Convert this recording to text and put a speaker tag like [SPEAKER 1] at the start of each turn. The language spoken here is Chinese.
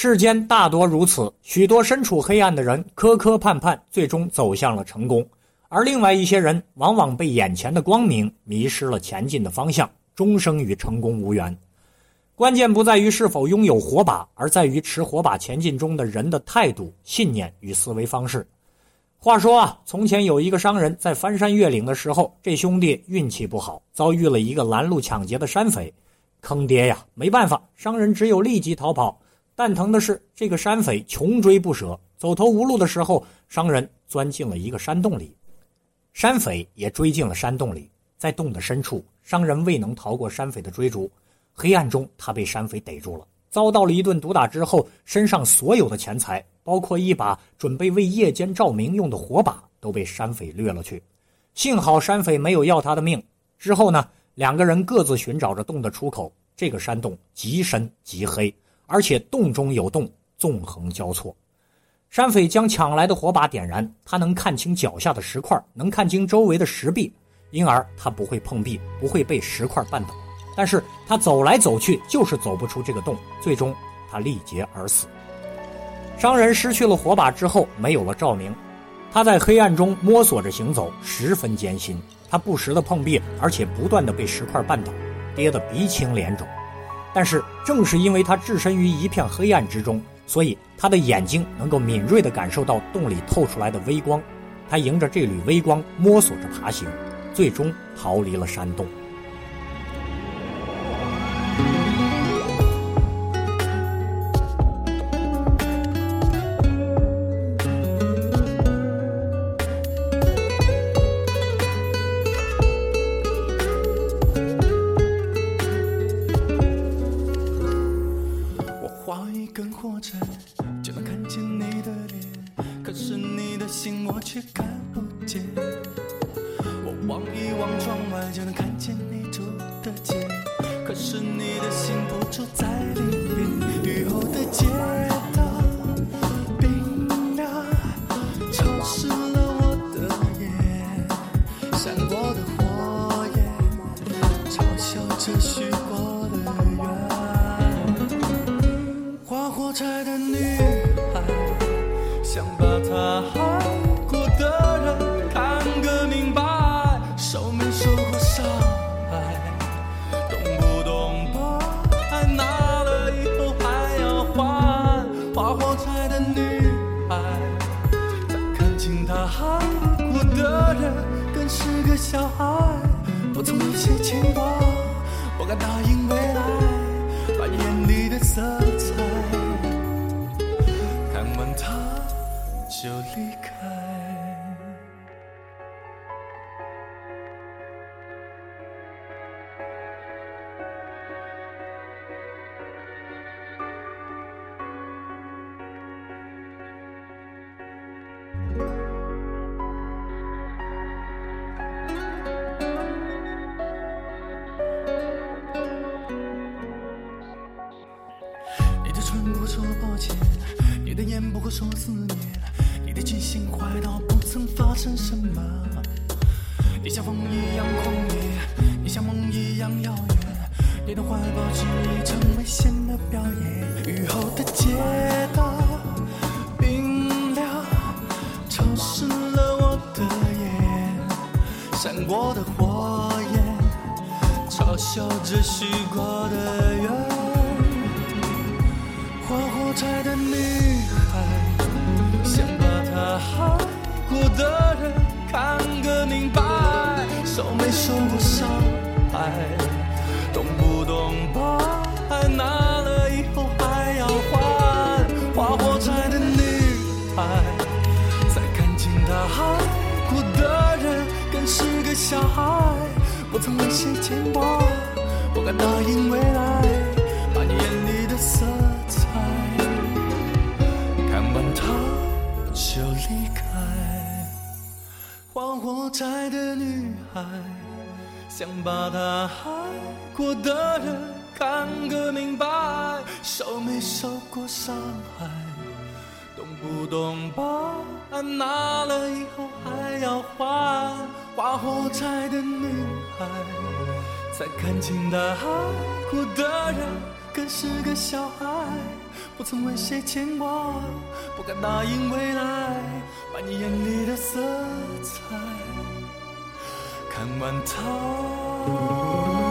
[SPEAKER 1] 世间大多如此，许多身处黑暗的人磕磕绊绊，最终走向了成功；而另外一些人往往被眼前的光明迷失了前进的方向，终生与成功无缘。关键不在于是否拥有火把，而在于持火把前进中的人的态度、信念与思维方式。话说啊，从前有一个商人，在翻山越岭的时候，这兄弟运气不好，遭遇了一个拦路抢劫的山匪，坑爹呀！没办法，商人只有立即逃跑。蛋疼的是，这个山匪穷追不舍，走投无路的时候，商人钻进了一个山洞里，山匪也追进了山洞里。在洞的深处，商人未能逃过山匪的追逐，黑暗中他被山匪逮住了，遭到了一顿毒打之后，身上所有的钱财，包括一把准备为夜间照明用的火把，都被山匪掠了去。幸好山匪没有要他的命。之后呢，两个人各自寻找着洞的出口。这个山洞极深极黑。而且洞中有洞，纵横交错。山匪将抢来的火把点燃，他能看清脚下的石块，能看清周围的石壁，因而他不会碰壁，不会被石块绊倒。但是他走来走去，就是走不出这个洞，最终他力竭而死。商人失去了火把之后，没有了照明，他在黑暗中摸索着行走，十分艰辛。他不时的碰壁，而且不断的被石块绊倒，跌得鼻青脸肿。但是，正是因为他置身于一片黑暗之中，所以他的眼睛能够敏锐地感受到洞里透出来的微光。他迎着这缕微光摸索着爬行，最终逃离了山洞。
[SPEAKER 2] 火柴，就能看见你的脸，可是你的心我却看不见。我望一望窗外，就能看见你住的街，可是你的心不住在里面。雨后的街道冰凉，潮湿了我的眼，闪过的火焰，嘲笑着许过划火柴的女孩，想把她爱过的人看个明白。受没受过伤害，懂不懂把爱拿了以后还要还？划火柴的女孩，再看清她爱过的人，更是个小孩。不曾有些牵挂，不敢答应未来，把眼里的色彩。就离开。你的唇不说抱歉，你的眼不会说思念，你的记性坏到不曾发生什么。你像风一样狂野，你像梦一样遥远，你的怀抱只已成危险的表演。雨后的街道冰凉，潮湿了我的眼，闪过的火焰，嘲笑着许过的愿。划火柴的女孩，再看清他爱过的人，更是个小孩，不曾为谁牵挂，不敢答应未来，把你眼里的色彩。看完它就离开。还火柴的女孩，想把她爱过的人看个明白，受没受过伤害，不懂把爱拿了以后还要还？花火柴的女孩，才看清她爱过的人更是个小孩，不曾为谁牵挂，不敢答应未来，把你眼里的色彩看完它。